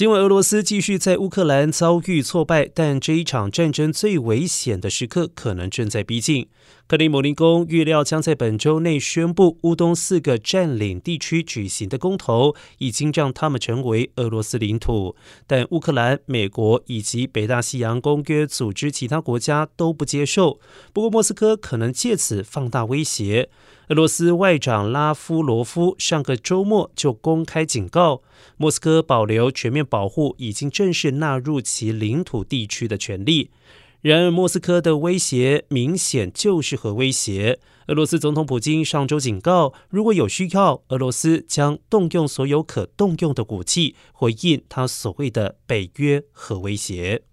尽管俄罗斯继续在乌克兰遭遇挫败，但这一场战争最危险的时刻可能正在逼近。克里姆林宫预料将在本周内宣布，乌东四个占领地区举行的公投已经让他们成为俄罗斯领土，但乌克兰、美国以及北大西洋公约组织其他国家都不接受。不过，莫斯科可能借此放大威胁。俄罗斯外长拉夫罗夫上个周末就公开警告，莫斯科保留全面保护已经正式纳入其领土地区的权利。然而，莫斯科的威胁明显就是核威胁。俄罗斯总统普京上周警告，如果有需要，俄罗斯将动用所有可动用的武器，回应他所谓的北约核威胁。